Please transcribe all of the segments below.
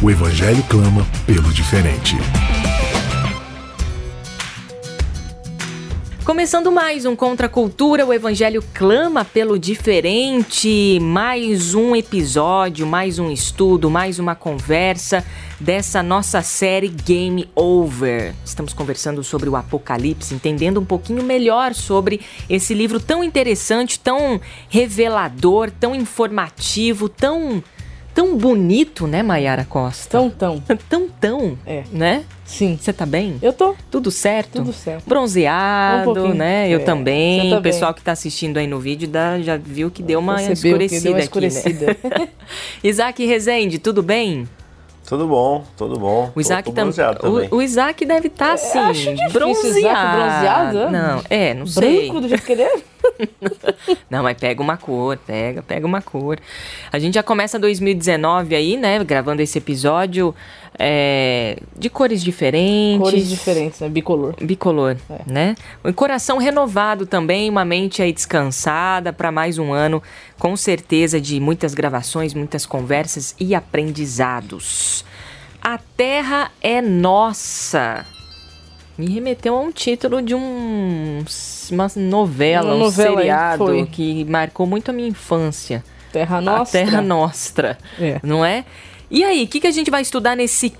O Evangelho clama pelo diferente. Começando mais um Contra a Cultura, o Evangelho clama pelo diferente. Mais um episódio, mais um estudo, mais uma conversa dessa nossa série Game Over. Estamos conversando sobre o Apocalipse, entendendo um pouquinho melhor sobre esse livro tão interessante, tão revelador, tão informativo, tão tão bonito, né, Maiara Costa? Tão, tão. tão, tão. É. Né? Sim. Você tá bem? Eu tô. Tudo certo? Tudo certo. Bronzeado, Um né? Eu é, também. tá o pessoal que tá assistindo aí no vídeo dá- já viu que deu uma Percebeu escurecida deu uma aqui, escurecida. né? Isaac Rezende, tudo bem? Tudo bom, tudo bom. O Isaac tô, tô tam- o, o Isaac deve estar assim, acho difícil, bronzeado. Isaac bronzeado? Não, é, não sei. Branco do jeito que ele é? Não, mas pega uma cor, pega, pega uma cor. A gente já começa 2019 aí, né? Gravando esse episódio é, de cores diferentes. Cores diferentes, né? Bicolor. Bicolor, É. né? Um coração renovado também, uma mente aí descansada para mais um ano, com certeza de muitas gravações, muitas conversas e aprendizados. A Terra é nossa. Me remeteu a um título de um, uma novela, Uma um novela aí, seriado foi. que marcou muito a minha infância. Terra A Nostra. Terra Nostra É. não é? E aí, o que, que a gente vai estudar nesse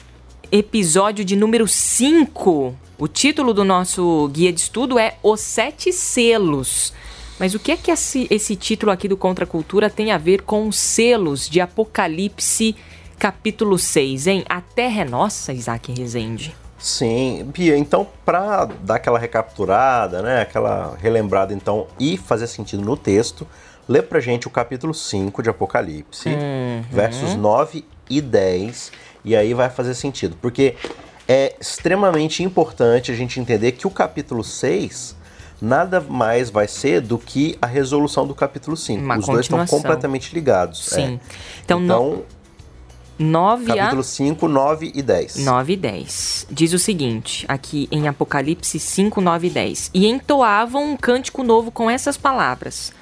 episódio de número 5? O título do nosso guia de estudo é Os Sete Selos. Mas o que é que esse, esse título aqui do Contra a Cultura tem a ver com os selos de Apocalipse, capítulo 6, hein? A Terra é nossa, Isaac Rezende. Sim, Bia, então pra dar aquela recapturada, né, aquela relembrada então e fazer sentido no texto, lê pra gente o capítulo 5 de Apocalipse, Uhum. versos 9 e 10, e aí vai fazer sentido, porque é extremamente importante a gente entender que o capítulo 6 nada mais vai ser do que a resolução do capítulo 5. Uma Os dois estão completamente ligados. Sim. é. Então, Então, 9 a capítulo 5, 9 e 10. 9 e 10. Diz o seguinte, aqui em Apocalipse 5, 9 e 10. E entoavam um cântico novo com essas palavras: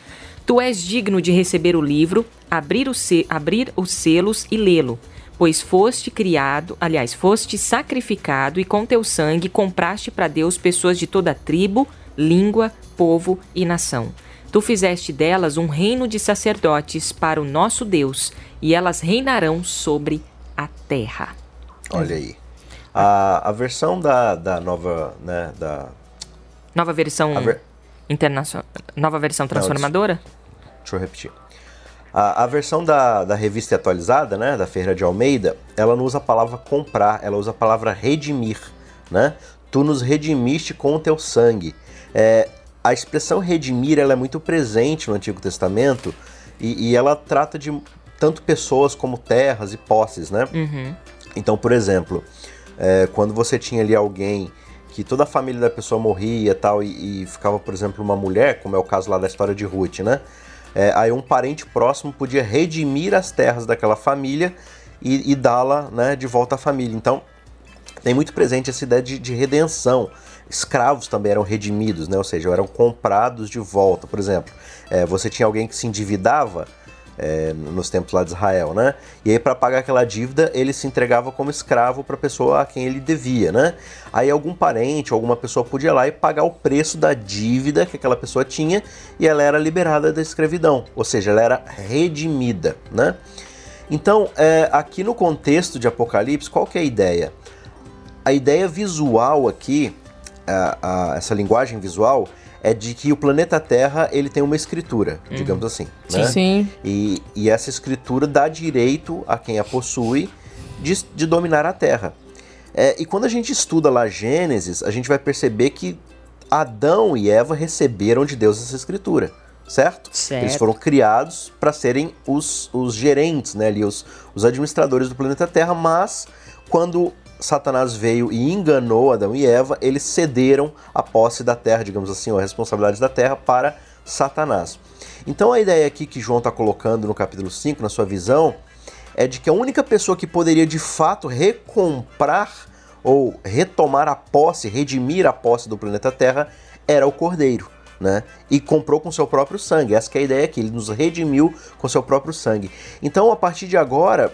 Tu és digno de receber o livro, abrir, o se- abrir os selos e lê-lo, pois foste criado, aliás, foste sacrificado e com teu sangue compraste para Deus pessoas de toda tribo, língua, povo e nação. Tu fizeste delas um reino de sacerdotes para o nosso Deus, e elas reinarão sobre a terra. Olha aí. A, a versão da, da nova, né, da... Nova versão ver- internacional. Nova versão transformadora? Deixa eu repetir. A, a versão da, da revista atualizada, né, da Ferreira de Almeida, ela não usa a palavra comprar, ela usa a palavra redimir, né? Tu nos redimiste com o teu sangue. É, a expressão redimir, ela é muito presente no Antigo Testamento e, e ela trata de tanto pessoas como terras e posses, né? Uhum. Então, por exemplo, é, quando você tinha ali alguém que toda a família da pessoa morria e tal, e, e ficava, por exemplo, uma mulher, como é o caso lá da história de Ruth, né? É, aí um parente próximo podia redimir as terras daquela família e, e dá-la né, de volta à família. Então, tem muito presente essa ideia de, de redenção. Escravos também eram redimidos, né? ou seja, eram comprados de volta. Por exemplo, é, você tinha alguém que se endividava é, nos tempos lá de Israel, né? E aí, para pagar aquela dívida, ele se entregava como escravo para a pessoa a quem ele devia, né? Aí, algum parente, alguma pessoa podia ir lá e pagar o preço da dívida que aquela pessoa tinha e ela era liberada da escravidão, ou seja, ela era redimida, né? Então, é, aqui no contexto de Apocalipse, qual que é a ideia? A ideia visual aqui, a- a- essa linguagem visual, é de que o planeta Terra ele tem uma escritura, digamos assim. né? Sim. E, e essa escritura dá direito a quem a possui de, de dominar a Terra. É, e quando a gente estuda lá Gênesis, a gente vai perceber que Adão e Eva receberam de Deus essa escritura. certo? Certo. Eles foram criados para serem os, os gerentes, né, ali, os, os administradores do planeta Terra, mas quando Satanás veio e enganou Adão e Eva, eles cederam a posse da terra, digamos assim, ou a responsabilidade da terra para Satanás. Então a ideia aqui que João está colocando no capítulo 5, na sua visão, é de que a única pessoa que poderia de fato recomprar ou retomar a posse, redimir a posse do planeta Terra era o Cordeiro. Né? E comprou com seu próprio sangue. Essa é a ideia aqui, ele nos redimiu com seu próprio sangue. Então, a partir de agora,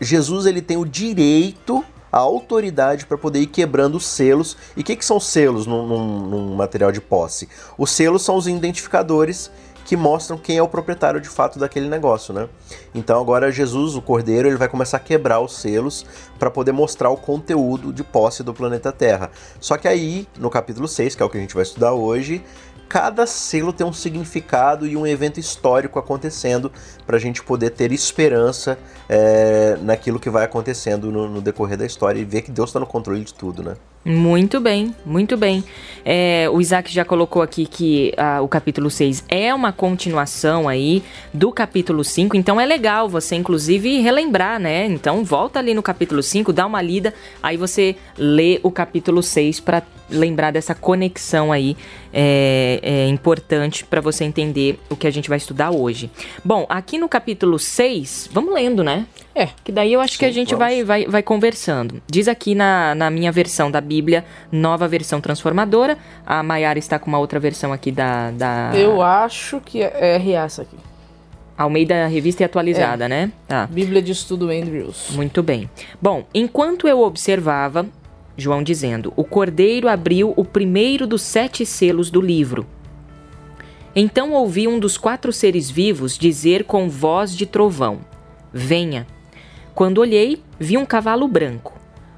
Jesus ele tem o direito, a autoridade para poder ir quebrando os selos. E o que, que são selos num, num, num material de posse? Os selos são os identificadores que mostram quem é o proprietário de fato daquele negócio, né? Então agora Jesus, o Cordeiro, ele vai começar a quebrar os selos para poder mostrar o conteúdo de posse do planeta Terra. Só que aí, no capítulo 6, que é o que a gente vai estudar hoje, cada selo tem um significado e um evento histórico acontecendo para a gente poder ter esperança é, naquilo que vai acontecendo no, no, decorrer da história e ver que Deus está no controle de tudo, né? Muito bem, muito bem. É, o Isaac já colocou aqui que ah, o capítulo 6 é uma continuação aí do capítulo 5, então é legal você, inclusive, relembrar, né? Então volta ali no capítulo 5, dá uma lida, aí você lê o capítulo 6 para lembrar dessa conexão aí é, é importante para você entender o que a gente vai estudar hoje. Bom, aqui no capítulo 6, vamos lendo, né? É. Que daí eu acho Sim, que a gente vai, vai, vai conversando. Diz aqui na, na minha versão da Bíblia, nova versão transformadora. A Maiara está com uma outra versão aqui da. da... Eu acho que é RA essa aqui. Almeida Revista e Atualizada, é. né? Tá. Bíblia de Estudo Andrews. Muito bem. Bom, enquanto eu observava, João dizendo: O cordeiro abriu o primeiro dos sete selos do livro. Então ouvi um dos quatro seres vivos dizer com voz de trovão: Venha. Quando olhei, vi um cavalo branco.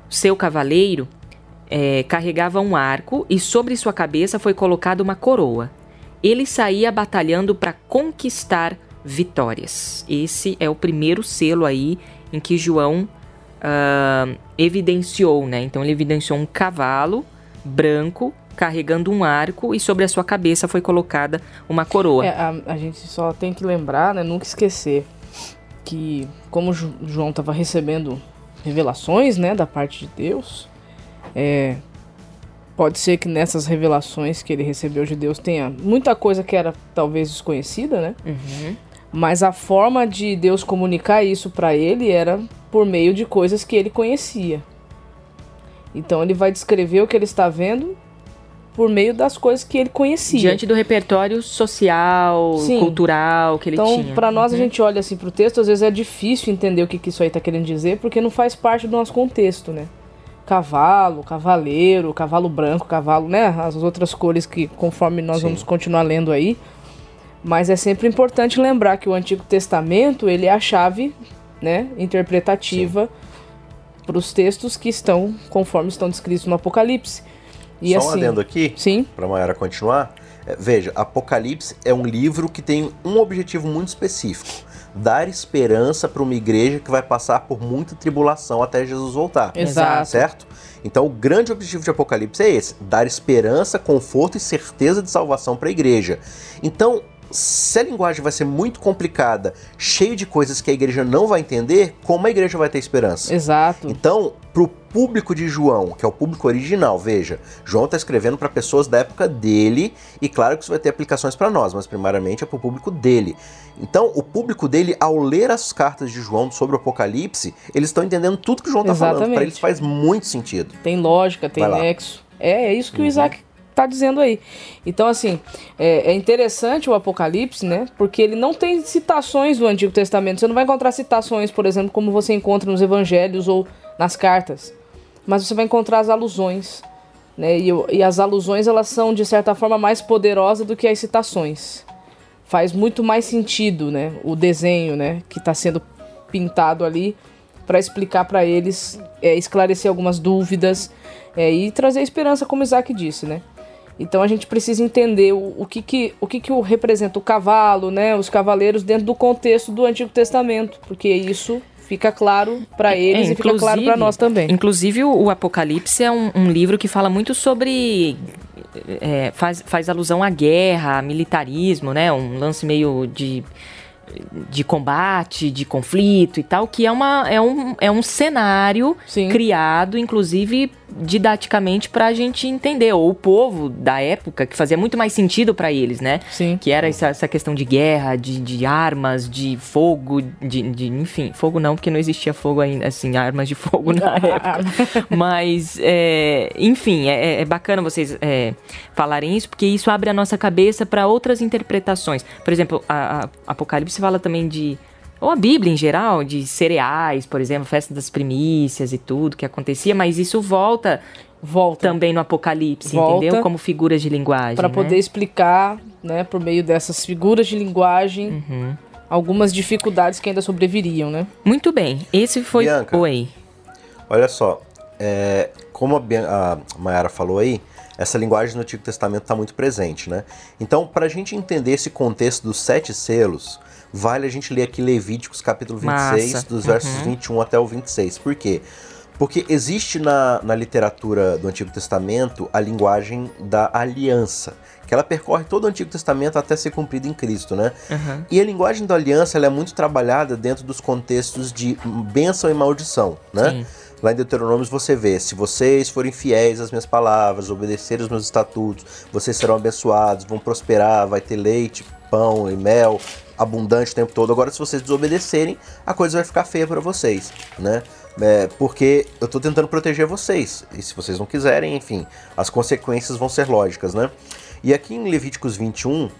Seu cavaleiro é, carregava um arco e sobre sua cabeça foi colocada uma coroa. Ele saía batalhando para conquistar vitórias. Esse é o primeiro selo aí em que João uh, evidenciou, né? Então ele evidenciou um cavalo branco carregando um arco e sobre a sua cabeça foi colocada uma coroa. É, a, a gente só tem que lembrar, né? Nunca esquecer que como João estava recebendo revelações, né, da parte de Deus, é, pode ser que nessas revelações que ele recebeu de Deus tenha muita coisa que era talvez desconhecida, né? Uhum. Mas a forma de Deus comunicar isso para ele era por meio de coisas que ele conhecia. Então ele vai descrever o que ele está vendo por meio das coisas que ele conhecia. Diante do repertório social, Sim. cultural que ele então, tinha. Então, para nós, uhum. a gente olha assim pro texto, às vezes é difícil entender o que, que isso aí tá querendo dizer, porque não faz parte do nosso contexto, né? Cavalo, cavaleiro, cavalo branco, cavalo, né? As outras cores que, conforme nós Sim. vamos continuar lendo aí. Mas é sempre importante lembrar que o Antigo Testamento, ele é a chave, né, interpretativa para os textos que estão conforme estão descritos no Apocalipse. E Só assim, um adendo aqui, sim. para a Mayara continuar. É, veja, Apocalipse é um livro que tem um objetivo muito específico: dar esperança para uma igreja que vai passar por muita tribulação até Jesus voltar. Exato. Certo? Então, o grande objetivo de Apocalipse é esse: dar esperança, conforto e certeza de salvação para a igreja. Então, se a linguagem vai ser muito complicada, cheio de coisas que a igreja não vai entender, como a igreja vai ter esperança? Exato. Então, para o público de João, que é o público original, veja, João está escrevendo para pessoas da época dele, e claro que isso vai ter aplicações para nós, mas primariamente é para o público dele. Então, o público dele, ao ler as cartas de João sobre o Apocalipse, eles estão entendendo tudo que João está falando. Para eles faz muito sentido. Tem lógica, tem nexo. É, é isso que uhum. o Isaac está dizendo aí. Então, assim, é, é, interessante o Apocalipse, né? Porque ele não tem citações do Antigo Testamento. Você não vai encontrar citações, por exemplo, como você encontra nos Evangelhos ou nas cartas. Mas você vai encontrar as alusões. Né? E, e as alusões, elas são, de certa forma, mais poderosas do que as citações. Faz muito mais sentido, né? O desenho, né? Que está sendo pintado ali para explicar para eles, é, esclarecer algumas dúvidas é, e trazer esperança, como Isaac disse, né? Então a gente precisa entender o, o, que, que, o que, que o representa o cavalo, né, os cavaleiros dentro do contexto do Antigo Testamento, porque isso fica claro para é, eles é, e fica claro para nós também. Inclusive o, Apocalipse é um, um livro que fala muito sobre é, faz, faz alusão à guerra, militarismo, né? Um lance meio de de combate, de conflito e tal, que é, uma, é, um, é um cenário Sim. criado, inclusive didaticamente para a gente entender, ou o povo da época, que fazia muito mais sentido para eles, né? Sim. Que era essa, essa questão de guerra, de, de armas, de fogo, de, de, enfim, fogo não, porque não existia fogo ainda, assim, armas de fogo na época. Mas, é, enfim, é, é, bacana vocês é, falarem isso, porque isso abre a nossa cabeça para outras interpretações. Por exemplo, a, a Apocalipse fala também de ou a Bíblia em geral, de cereais, por exemplo, festa das primícias e tudo que acontecia, mas isso volta volta também no Apocalipse, volta entendeu? Como figuras de linguagem. Para né? poder explicar, né, por meio dessas figuras de linguagem, uhum. algumas dificuldades que ainda sobreviriam, né? Muito bem. Esse foi Bianca, Oi. Olha só, é, como a, a Mayara falou aí, essa linguagem no Antigo Testamento está muito presente, né? Então, para a gente entender esse contexto dos sete selos, vale a gente ler aqui Levíticos capítulo 26, Massa. dos versos uhum. 21 até o 26. Por quê? Porque existe na, na literatura do Antigo Testamento a linguagem da aliança, que ela percorre todo o Antigo Testamento até ser cumprida em Cristo, né? Uhum. E a linguagem da aliança ela é muito trabalhada dentro dos contextos de bênção e maldição, né? Sim. Lá em Deuteronômio você vê: se vocês forem fiéis às minhas palavras, obedecerem os meus estatutos, vocês serão abençoados, vão prosperar, vai ter leite, pão e mel, abundante o tempo todo. Agora, se vocês desobedecerem, a coisa vai ficar feia para vocês, né? É, porque eu tô tentando proteger vocês. E se vocês não quiserem, enfim, as consequências vão ser lógicas, né? E aqui em Levíticos 21,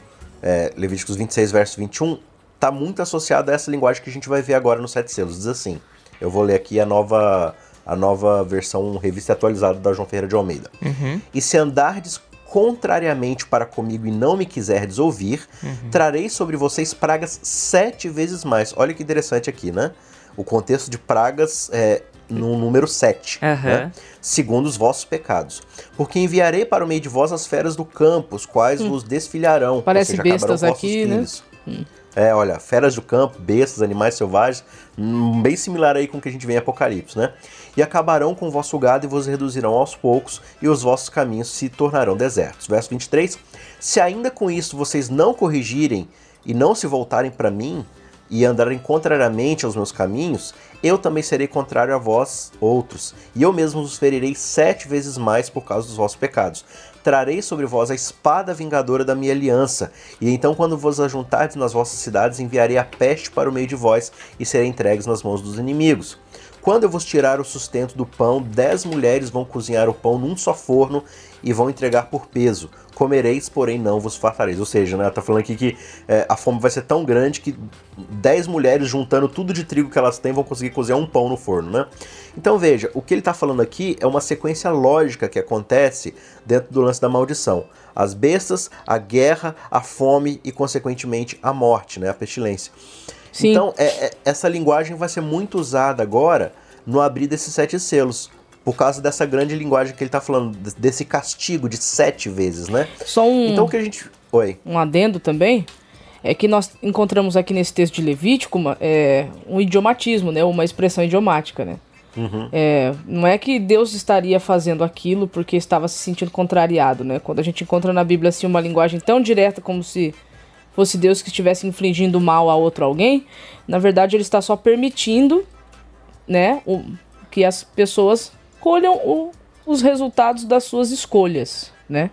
é, Levíticos 26, verso 21, tá muito associado a essa linguagem que a gente vai ver agora nos sete selos. Diz assim: eu vou ler aqui a nova a nova versão revista atualizada da João Ferreira de Almeida. Uhum. E se andardes contrariamente para comigo e não me quiserdes ouvir, uhum. trarei sobre vocês pragas sete vezes mais. Olha que interessante aqui, né? O contexto de pragas é no número 7, uhum. né? segundo os vossos pecados. Porque enviarei para o meio de vós as feras do campo, os quais hum. vos desfilharão. Parece seja, bestas aqui, né? Hum. É, olha, feras do campo, bestas, animais selvagens, hum, bem similar aí com o que a gente vê em Apocalipse, né? E acabarão com o vosso gado e vos reduzirão aos poucos, e os vossos caminhos se tornarão desertos. Verso 23: Se ainda com isso vocês não corrigirem e não se voltarem para mim, e andarem contrariamente aos meus caminhos, eu também serei contrário a vós, outros, e eu mesmo os ferirei sete vezes mais por causa dos vossos pecados trarei sobre vós a espada vingadora da minha aliança, e então, quando vos ajuntardes nas vossas cidades, enviarei a peste para o meio de vós, e serei entregues nas mãos dos inimigos. Quando eu vos tirar o sustento do pão, dez mulheres vão cozinhar o pão num só forno e vão entregar por peso. Comereis, porém não vos fartareis. Ou seja, né, tá falando aqui que é, a fome vai ser tão grande que dez mulheres juntando tudo de trigo que elas têm vão conseguir cozinhar um pão no forno, né? Então veja, o que ele está falando aqui é uma sequência lógica que acontece dentro do lance da maldição. As bestas, a guerra, a fome e, consequentemente, a morte, né, a pestilência. Sim. Então, é, é, essa linguagem vai ser muito usada agora no abrir desses sete selos por causa dessa grande linguagem que ele está falando, desse castigo de sete vezes, né? Só um. Então que a gente. Oi. Um adendo também. É que nós encontramos aqui nesse texto de Levítico uma, é, um idiomatismo, né? Uma expressão idiomática, né? Uhum. É, não é que Deus estaria fazendo aquilo porque estava se sentindo contrariado, né? Quando a gente encontra na Bíblia assim uma linguagem tão direta como se fosse Deus que estivesse infligindo mal a outro alguém, na verdade ele está só permitindo, né, o, que as pessoas colham o, os resultados das suas escolhas, né?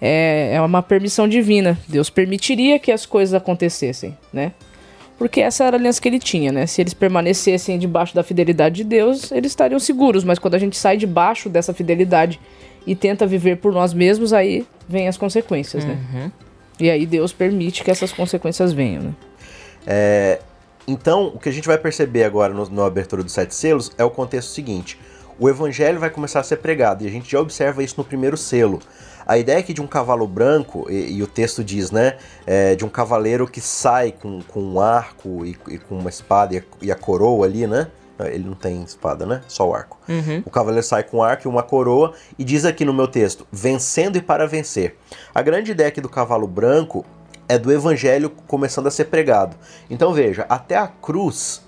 É, é uma permissão divina. Deus permitiria que as coisas acontecessem, né? Porque essa era a aliança que ele tinha, né? Se eles permanecessem debaixo da fidelidade de Deus, eles estariam seguros. Mas quando a gente sai debaixo dessa fidelidade e tenta viver por nós mesmos, aí vem as consequências, né? uhum. né? E aí Deus permite que essas consequências venham, né? É, então, o que a gente vai perceber agora no, no abertura dos sete selos é o contexto seguinte o evangelho vai começar a ser pregado, e a gente já observa isso no primeiro selo. A ideia aqui de um cavalo branco, e, e o texto diz, né, é, de um cavaleiro que sai com, com um arco e, e com uma espada e a, e a, coroa ali, né? Ele não tem espada, né? Só o arco. Uhum. O cavaleiro sai com um arco e uma coroa e diz aqui no meu texto, vencendo e para vencer. A grande ideia aqui do cavalo branco é do evangelho começando a ser pregado. Então veja, até a cruz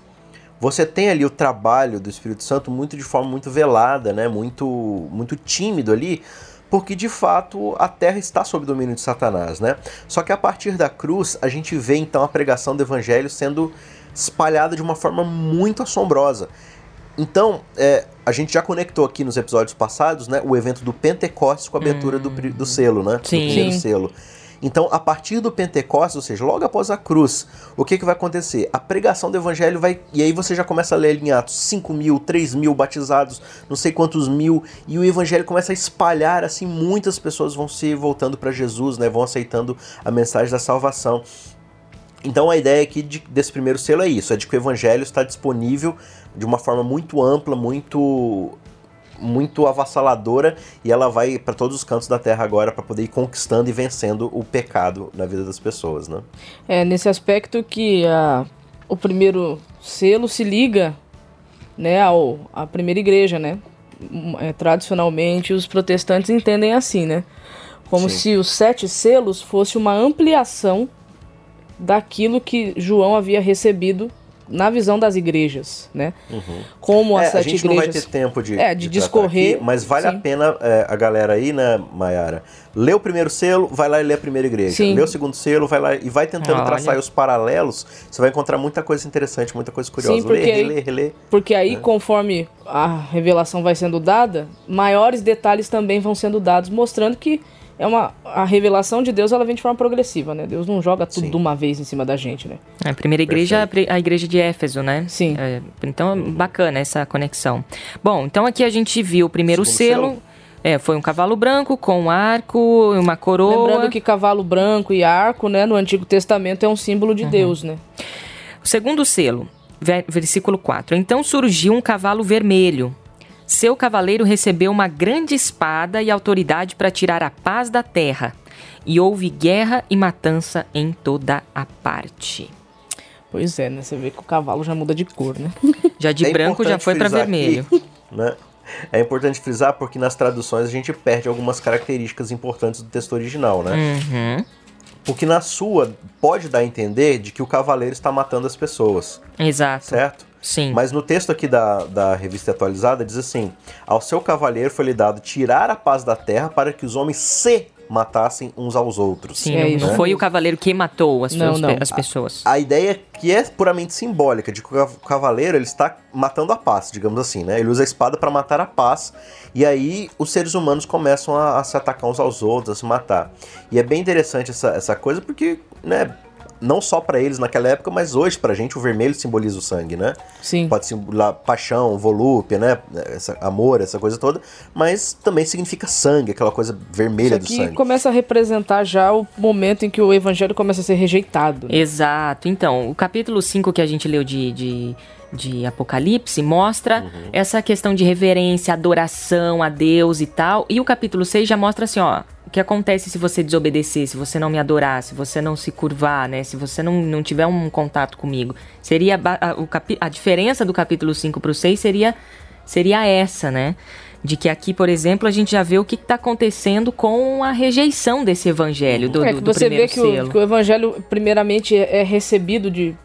você tem ali o trabalho do Espírito Santo muito de forma muito velada, né? Muito muito tímido ali, porque de fato a terra está sob domínio de Satanás, né? Só que a partir da cruz a gente vê então a pregação do evangelho sendo espalhada de uma forma muito assombrosa. Então, é, a gente já conectou aqui nos episódios passados, né, o evento do Pentecostes com a abertura hum. do, do selo, né? Sim. Do primeiro selo. Então, a partir do Pentecostes, ou seja, logo após a cruz, o que, que vai acontecer? A pregação do evangelho vai. E aí você já começa a ler em Atos 5 mil, 3 mil batizados, não sei quantos mil, e o evangelho começa a espalhar, assim, muitas pessoas vão se voltando para Jesus, né? Vão aceitando a mensagem da salvação. Então a ideia aqui de, desse primeiro selo é isso: é de que o evangelho está disponível de uma forma muito ampla, muito muito avassaladora e ela vai para todos os cantos da terra agora para poder ir conquistando e vencendo o pecado na vida das pessoas, né? É nesse aspecto que a, o primeiro selo se liga, né, ao à primeira igreja, né? É, tradicionalmente os protestantes entendem assim, né? Como Sim. se os sete selos fosse uma ampliação daquilo que João havia recebido na visão das igrejas, né? Uhum. Como as é, sete a gente igrejas. não vai ter tempo de, é, de, de discorrer. Aqui, mas vale sim. a pena é, a galera aí, né, Mayara? Lê o primeiro selo, vai lá e lê a primeira igreja. Sim. Lê o segundo selo, vai lá e vai tentando traçar os paralelos. Você vai encontrar muita coisa interessante, muita coisa curiosa. Sim, porque lê, aí, relê, relê. Porque aí, é. conforme a revelação vai sendo dada, maiores detalhes também vão sendo dados, mostrando que é uma a revelação de Deus ela vem de forma progressiva, né? Deus não joga tudo Sim. de uma vez em cima da gente, né? A primeira igreja Perfeito. a igreja de Éfeso, né? Sim. É, então bacana essa conexão. Bom, então aqui a gente viu o primeiro selo. selo. É, foi um cavalo branco com um arco e uma coroa. Lembrando que cavalo branco e arco, né, no Antigo Testamento é um símbolo de uhum. Deus, né? O segundo selo, versículo 4. Então surgiu um cavalo vermelho seu cavaleiro recebeu uma grande espada e autoridade para tirar a paz da terra, e houve guerra e matança em toda a parte. Pois é, né? Você vê que o cavalo já muda de cor, né? Já de é branco já foi para vermelho. Aqui, né? É importante frisar porque nas traduções a gente perde algumas características importantes do texto original, né? Uhum. Porque na sua pode dar a entender de que o cavaleiro está matando as pessoas. Exato. Certo? Sim. Mas no texto aqui da, da revista atualizada diz assim: Ao seu cavaleiro foi lhe dado tirar a paz da terra para que os homens se matassem uns aos outros. Sim, é não, foi o cavaleiro que matou as, não, não. as pessoas. A, a, ideia que é puramente simbólica, de que o cavaleiro ele está matando a paz, digamos assim, né? Ele usa a espada para matar a paz, e aí os seres humanos começam a, a, se atacar uns aos outros, a se matar. E é bem interessante essa, essa coisa, porque, né, não só para eles naquela época, mas hoje pra gente o vermelho simboliza o sangue, né? Sim. Pode simbolar paixão, volúpia, né? Essa, amor, essa coisa toda, mas também significa sangue, aquela coisa vermelha Isso aqui do sangue. começa a representar já o momento em que o evangelho começa a ser rejeitado. Exato. Então, o capítulo 5 que a gente leu de, de de Apocalipse mostra uhum. essa questão de reverência, adoração a Deus e tal. E o capítulo 6 já mostra assim, ó, o que acontece se você desobedecer, se você não me adorar, se você não se curvar, né? Se você não, não tiver um contato comigo. Seria a, o capi, a diferença do capítulo 5 para o 6 seria seria essa, né? De que aqui, por exemplo, a gente já vê o que está acontecendo com a rejeição desse evangelho do, é, do, do você vê que o, que o, evangelho, primeiramente, é, é recebido de,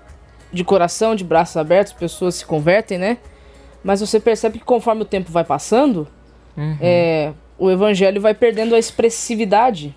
de coração, de braços abertos, pessoas se convertem, né? Mas você percebe que conforme o tempo vai passando, uhum. é, o evangelho vai perdendo a expressividade.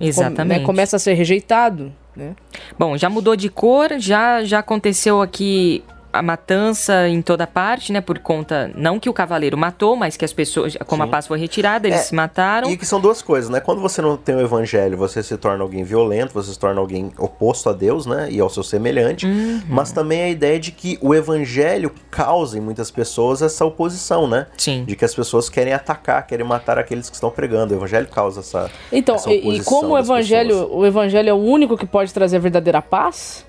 Exatamente. né, começa a ser rejeitado. Né? Bom, já mudou de cor, já, já aconteceu aqui a matança em toda parte, né? Por conta, não que o cavaleiro matou, mas que as pessoas, como Sim. a paz foi retirada, eles é, se mataram. E que são duas coisas, né? Quando você não tem o evangelho, você se torna alguém violento, você se torna alguém oposto a Deus, né? E ao seu semelhante. Uhum. Mas também a ideia de que o evangelho causa em muitas pessoas essa oposição, né? Sim. De que as pessoas querem atacar, querem matar aqueles que estão pregando. O evangelho causa essa. Então, essa e, e como o evangelho, o evangelho é o único que pode trazer a verdadeira paz?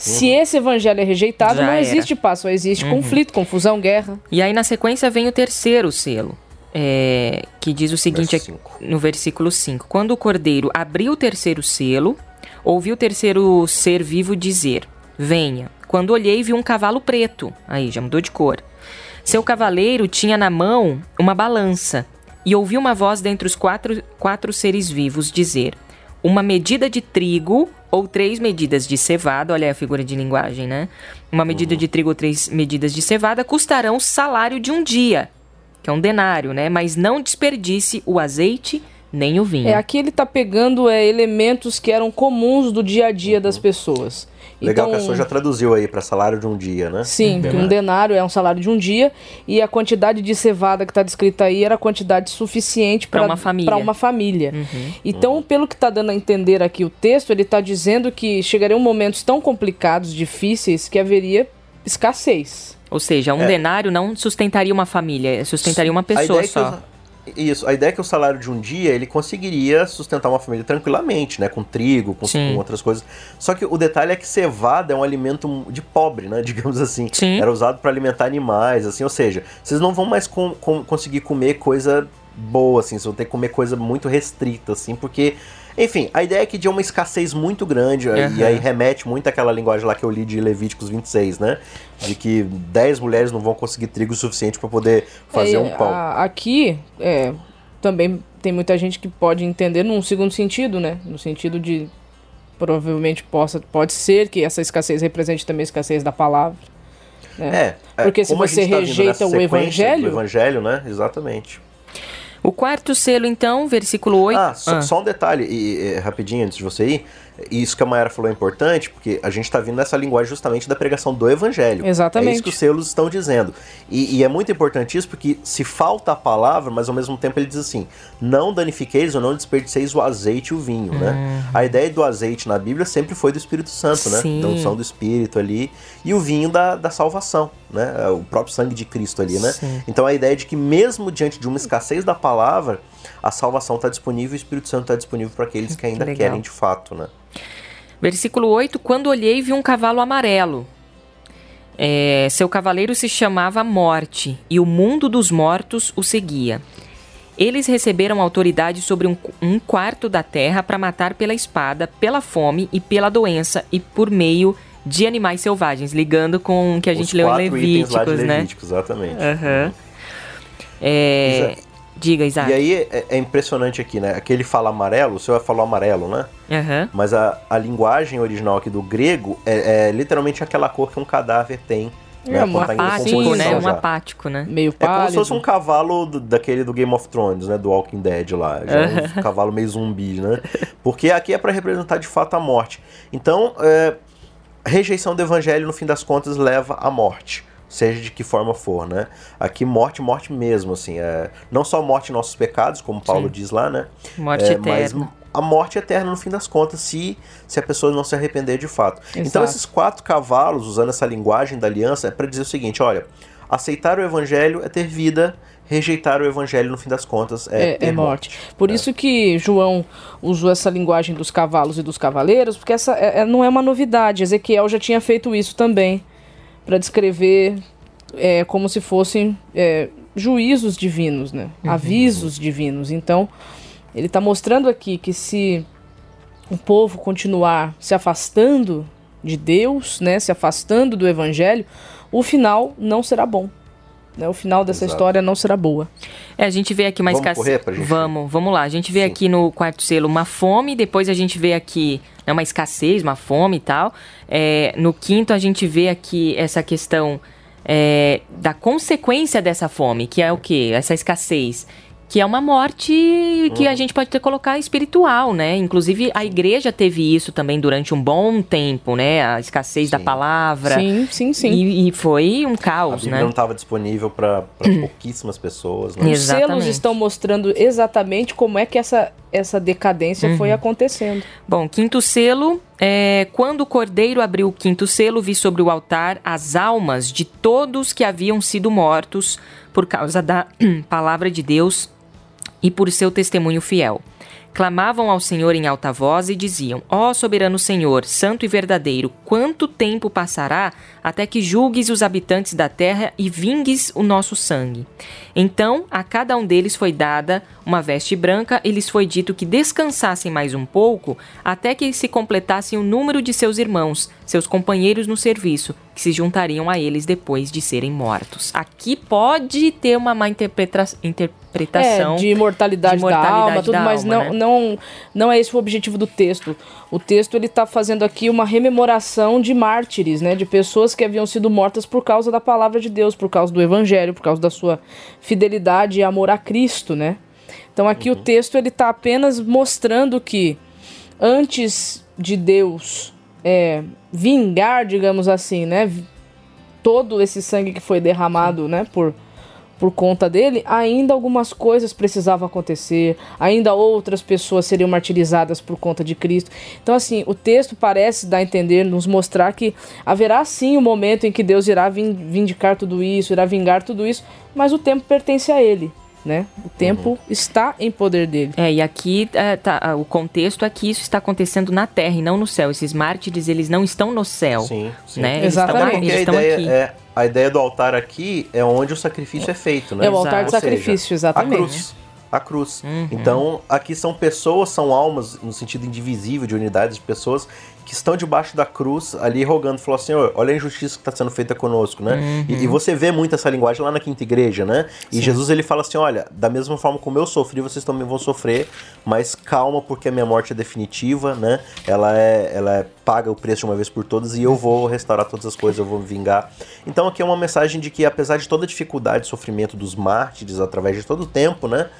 Se uhum. esse evangelho é rejeitado, Já não era. existe paz, só existe uhum. conflito, confusão, guerra. E aí na sequência vem o terceiro selo. É, que diz o seguinte aqui, no versículo 5: Quando o cordeiro abriu o terceiro selo, ouviu o terceiro ser vivo dizer: Venha. Quando olhei, vi um cavalo preto. Aí já mudou de cor. Seu cavaleiro tinha na mão uma balança, e ouvi uma voz dentre os quatro, quatro seres vivos dizer: Uma medida de trigo ou três medidas de cevada, olha a figura de linguagem, né? Uma medida uhum. de trigo ou três medidas de cevada custarão o salário de um dia. que é um denário, né? Mas não desperdice o azeite nem o vinho. É, aqui ele está pegando é, elementos que eram comuns do dia a dia uhum. das pessoas. Legal então, que a pessoa já traduziu aí para salário de um dia, né? Sim, um denário. um denário é um salário de um dia e a quantidade de cevada que está descrita aí era a quantidade suficiente para uma família. uma família. Uhum. Então, uhum. pelo que está dando a entender aqui o texto, ele está dizendo que chegariam momentos tão complicados, difíceis, que haveria escassez. Ou seja, um é. denário não sustentaria uma família, sustentaria uma pessoa só. Isso, a ideia é que o salário de um dia ele conseguiria sustentar uma família tranquilamente, né? Com trigo, com, com, outras coisas. Só que o detalhe é que cevada é um alimento de pobre, né? Digamos assim. Sim. Era usado para alimentar animais, assim. Ou seja, vocês não vão mais com, com, conseguir comer coisa boa, assim. Vocês vão ter que comer coisa muito restrita, assim, porque enfim, a ideia é que de uma escassez muito grande, uhum. e aí remete muito àquela linguagem lá que eu li de Levíticos 26, né? De que 10 mulheres não vão conseguir trigo suficiente para poder fazer é, um pão. A, aqui, é, também tem muita gente que pode entender num segundo sentido, né? No sentido de provavelmente possa, pode ser que essa escassez represente também a escassez da palavra. Né? É, é porque se você tá rejeita o evangelho. O evangelho, né? Exatamente. O quarto selo, então, versículo 8. Ah, só, ah. só um detalhe, e, e, rapidinho antes de você ir. Isso que a Mayara falou é importante, porque a gente está vindo nessa linguagem justamente da pregação do evangelho. Exatamente. É isso que os selos estão dizendo. E, e, é muito importante isso, porque se falta a palavra, mas ao mesmo tempo ele diz assim: não danifiqueis ou não desperdiceis o azeite e o vinho, né? hum. né? A ideia do azeite na Bíblia sempre foi do Espírito Santo, né? Sim. Da unção do Espírito ali. E o vinho da, da salvação, né? O próprio sangue de Cristo ali, né? Sim. Então a ideia de que mesmo diante de uma escassez da palavra, a salvação está disponível e o Espírito Santo está disponível para aqueles que ainda que querem de fato, né? Versículo 8: Quando olhei, vi um cavalo amarelo. É, seu cavaleiro se chamava Morte, e o mundo dos mortos o seguia. Eles receberam autoridade sobre um, um quarto da terra para matar pela espada, pela fome e pela doença, e por meio de animais selvagens, ligando com o que a gente Os leu em Levíticos, né? Levíticos, exatamente. Uhum. É, Diga, Isaac. E aí é, é, impressionante aqui, né? Aquele fala amarelo, o senhor falou amarelo, né? Uhum. Mas a, a linguagem original aqui do grego é, é literalmente aquela cor que um cadáver tem. Né, é, um apático, né? Um apático, né? Meio pálido. É como se fosse um cavalo do, daquele do Game of Thrones, né? Do Walking Dead lá. Já é um cavalo meio zumbi, né? Porque aqui é para representar de fato a morte. Então, é, rejeição do evangelho, no fim das contas, leva à morte seja de que forma for, né? Aqui morte, morte mesmo, assim, é, não só morte nossos pecados, como Paulo Sim. diz lá, né? Morte é, eterna. Mas a morte eterna no fim das contas, se, se a pessoa não se arrepender de fato. Exato. Então esses quatro cavalos, usando essa linguagem da aliança, é para dizer o seguinte, olha, aceitar o evangelho é ter vida, rejeitar o evangelho no fim das contas é, é, é morte. morte. Por é. isso que João usou essa linguagem dos cavalos e dos cavaleiros, porque essa é, é não é uma novidade. Ezequiel já tinha feito isso também para descrever é, como se fossem é, juízos divinos, né? Uhum. avisos divinos. Então, ele está mostrando aqui que se o povo continuar se afastando de Deus, né, se afastando do Evangelho, o final não será bom. Né? O final dessa Exato. história não será boa. É, a gente vê aqui uma escassez. Gente... Vamos, vamos lá. A gente vê Sim. aqui no quarto selo uma fome, depois a gente vê aqui né, uma escassez, uma fome e tal. É, no quinto, a gente vê aqui essa questão é, da consequência dessa fome, que é o quê? Essa escassez que é uma morte que uhum. a gente pode até colocar espiritual, né? Inclusive a igreja teve isso também durante um bom tempo, né? A escassez sim. da palavra. Sim, sim, sim. E, e foi um caos, a né? não estava disponível para pouquíssimas pessoas. Né? Os selos estão mostrando exatamente como é que essa, essa decadência uhum. foi acontecendo. Bom, quinto selo. É, quando o cordeiro abriu o quinto selo, vi sobre o altar as almas de todos que haviam sido mortos por causa da palavra de Deus e por seu testemunho fiel. Clamavam ao Senhor em alta voz e diziam: Ó oh, soberano Senhor, santo e verdadeiro, quanto tempo passará até que julgues os habitantes da terra e vingues o nosso sangue? Então a cada um deles foi dada uma veste branca e lhes foi dito que descansassem mais um pouco até que se completassem o número de seus irmãos, seus companheiros no serviço, que se juntariam a eles depois de serem mortos. Aqui pode ter uma má interpreta interpretação é, de imortalidade, de imortalidade da alma, tudo, da mas alma, não, né? não, não é esse o objetivo do texto. O texto ele está fazendo aqui uma rememoração de mártires, né, de pessoas que haviam sido mortas por causa da palavra de Deus, por causa do evangelho, por causa da sua fidelidade e amor a Cristo, né? Então aqui uhum. o texto ele está apenas mostrando que antes de Deus é, vingar, digamos assim, né, todo esse sangue que foi derramado, né, por por conta dele, ainda algumas coisas precisavam acontecer, ainda outras pessoas seriam martirizadas por conta de Cristo. Então, assim, o texto parece dar a entender, nos mostrar que haverá sim o um momento em que Deus irá vindicar tudo isso, irá vingar tudo isso, mas o tempo pertence a Ele né? O tempo uhum. está em poder dele. É, e aqui é, tá, o contexto é que isso está acontecendo na Terra e não no céu. Esses mártires, eles não estão no céu. Sim, sim. Né? Exatamente. Eles estão, eles a, ideia é, a ideia do altar aqui é onde o sacrifício é feito, né? É o altar de sacrifício, seja, exatamente. A cruz. A cruz. Uhum. Então, aqui são pessoas, são almas, no sentido indivisível de unidades de pessoas, que estão debaixo da cruz ali rogando, falou assim, olha a injustiça que está sendo feita conosco, né? Uhum. E, e, você vê muito essa linguagem lá na quinta igreja, né? E Sim. Jesus ele fala assim, olha, da mesma forma como eu sofri, vocês também vão sofrer, mas calma porque a minha morte é definitiva, né? Ela é, ela é paga o preço de uma vez por todas e eu vou restaurar todas as coisas, eu vou me vingar. Então aqui é uma mensagem de que apesar de toda a dificuldade e sofrimento dos mártires através de todo o tempo, né?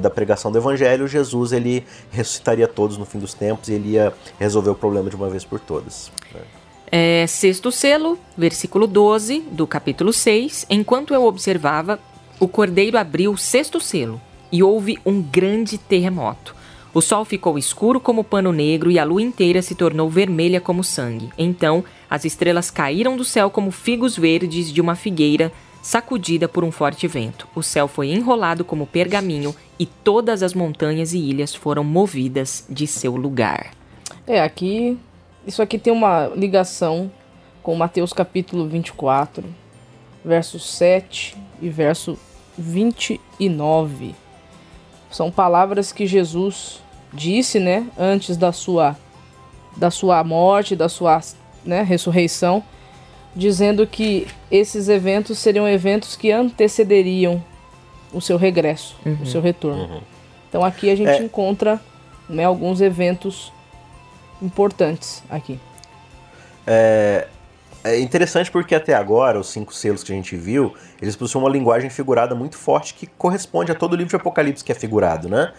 Da pregação do evangelho, Jesus ele ressuscitaria todos no fim dos tempos e ele ia resolver o problema de uma vez por todas. É, sexto selo, versículo 12 do capítulo 6. Enquanto eu observava, o cordeiro abriu o sexto selo e houve um grande terremoto. O sol ficou escuro como pano negro e a lua inteira se tornou vermelha como sangue. Então, as estrelas caíram do céu como figos verdes de uma figueira sacudida por um forte vento. O céu foi enrolado como pergaminho e todas as montanhas e ilhas foram movidas de seu lugar. É, aqui. Isso aqui tem uma ligação com Mateus capítulo 24, verso 7 e verso 29. São palavras que Jesus disse, né, antes da sua da sua morte, da sua, né, ressurreição dizendo que esses eventos seriam eventos que antecederiam o seu regresso, uhum. o seu retorno. Uhum. Então aqui a gente é. encontra né, alguns eventos importantes aqui. É, é interessante porque até agora, os cinco selos que a gente viu, eles possuem uma linguagem figurada muito forte que corresponde a todo o livro de Apocalipse que é figurado, né?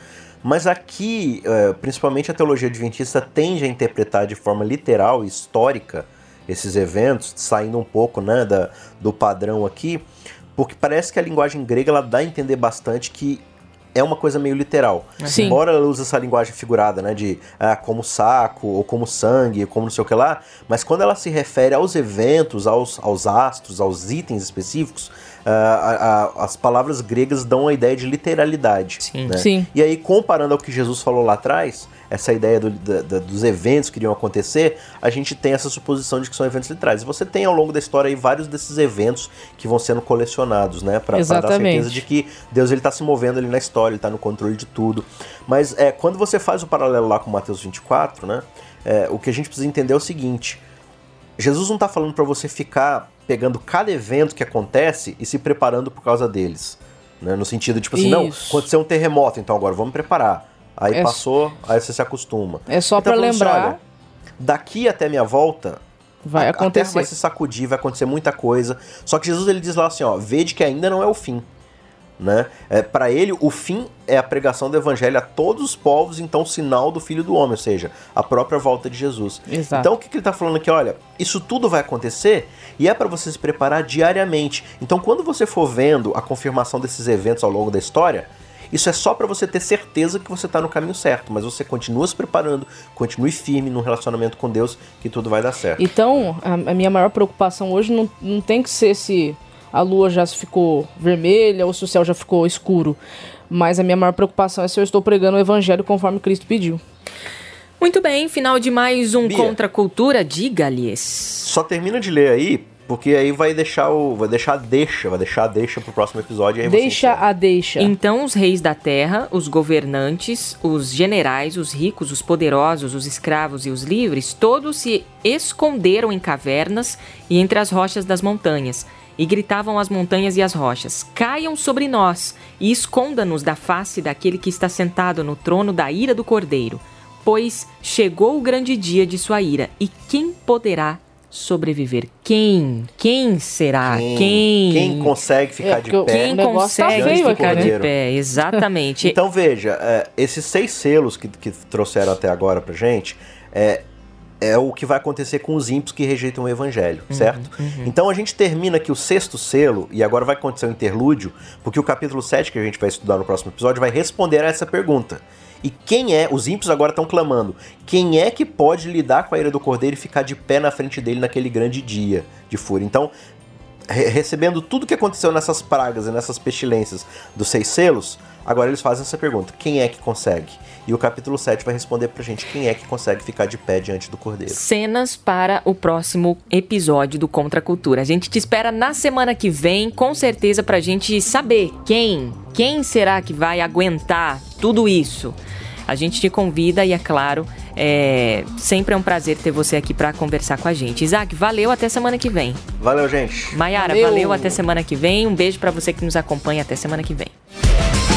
Mas aqui, é, principalmente a teologia adventista tende a interpretar de forma literal e histórica esses eventos, saindo um pouco né, da, do padrão aqui, porque parece que a linguagem grega ela dá a entender bastante que é uma coisa meio literal. Sim. Embora ela use essa linguagem figurada, né, de ah, como saco, ou como sangue, ou como não sei o que lá, mas quando ela se refere aos eventos, aos, aos astros, aos itens específicos, a, a, as palavras gregas dão a ideia de literalidade. Sim. Né? Sim. E aí, comparando ao que Jesus falou lá atrás, essa ideia do, da, da, dos eventos que iriam acontecer, a gente tem essa suposição de que são eventos literais. E você tem ao longo da história aí vários desses eventos que vão sendo colecionados, né? Para dar certeza de que Deus ele está se movendo ali na história, ele está no controle de tudo. Mas é, quando você faz o paralelo lá com Mateus 24, né? É, o que a gente precisa entender é o seguinte: Jesus não está falando para você ficar pegando cada evento que acontece e se preparando por causa deles. Né? No sentido, tipo assim, Isso. não, aconteceu um terremoto, então agora vamos preparar. Aí é passou, aí você se acostuma. É só para lembrar. Assim, olha, daqui até minha volta, vai a, acontecer. A terra vai se sacudir, vai acontecer muita coisa. Só que Jesus ele diz lá assim, ó, vede que ainda não é o fim. Né? É, para ele, o fim é a pregação do evangelho a todos os povos, então sinal do Filho do Homem, ou seja, a própria volta de Jesus. Exato. Então o que, que ele está falando aqui? Olha, isso tudo vai acontecer e é para você se preparar diariamente. Então quando você for vendo a confirmação desses eventos ao longo da história, isso é só para você ter certeza que você está no caminho certo, mas você continua se preparando, continue firme no relacionamento com Deus, que tudo vai dar certo. Então, a, minha maior preocupação hoje não, não tem que ser se a lua já ficou vermelha ou se o céu já ficou escuro, mas a minha maior preocupação é se eu estou pregando o evangelho conforme Cristo pediu. Muito bem, final de mais um Bia, Contra a Cultura, diga-lhes. Só termina de ler aí Porque aí vai deixar o. Vai deixar a deixa, vai deixar a deixa pro próximo episódio. aí deixa a deixa. Então os reis da terra, os governantes, os generais, os ricos, os poderosos, os escravos e os livres, todos se esconderam em cavernas e entre as rochas das montanhas. E gritavam as montanhas e as rochas: Caiam sobre nós e esconda-nos da face daquele que está sentado no trono da ira do cordeiro. Pois chegou o grande dia de sua ira, e quem poderá sobreviver. Quem? Quem será? Quem? Quem? Quem consegue ficar É, de pé? Quem tá consegue feio ficar de pé? Exatamente. Então veja, é, esses seis selos que, que trouxeram até agora pra gente é, é o que vai acontecer com os ímpios que rejeitam o evangelho, certo? Então a gente termina aqui o sexto selo, e agora vai acontecer o interlúdio, porque o capítulo 7 que a gente vai estudar no próximo episódio vai responder a essa pergunta. E quem é, os ímpios agora estão clamando, quem é que pode lidar com a ira do cordeiro e ficar de pé na frente dele naquele grande dia de fúria? Então, re- recebendo tudo que aconteceu nessas pragas e nessas pestilências dos seis selos, agora eles fazem essa pergunta: quem é que consegue? E o capítulo 7 vai responder pra gente quem é que consegue ficar de pé diante do cordeiro. Cenas para o próximo episódio do Contra a Cultura. A gente te espera na semana que vem, com certeza, pra gente saber quem, quem será que vai aguentar tudo isso. A gente te convida e, é claro, é sempre é um prazer ter você aqui pra conversar com a gente. Isaac, valeu, até semana que vem. Valeu, gente! Maiara, Valeu. valeu, até semana que vem. Um beijo pra você que nos acompanha, até semana que vem.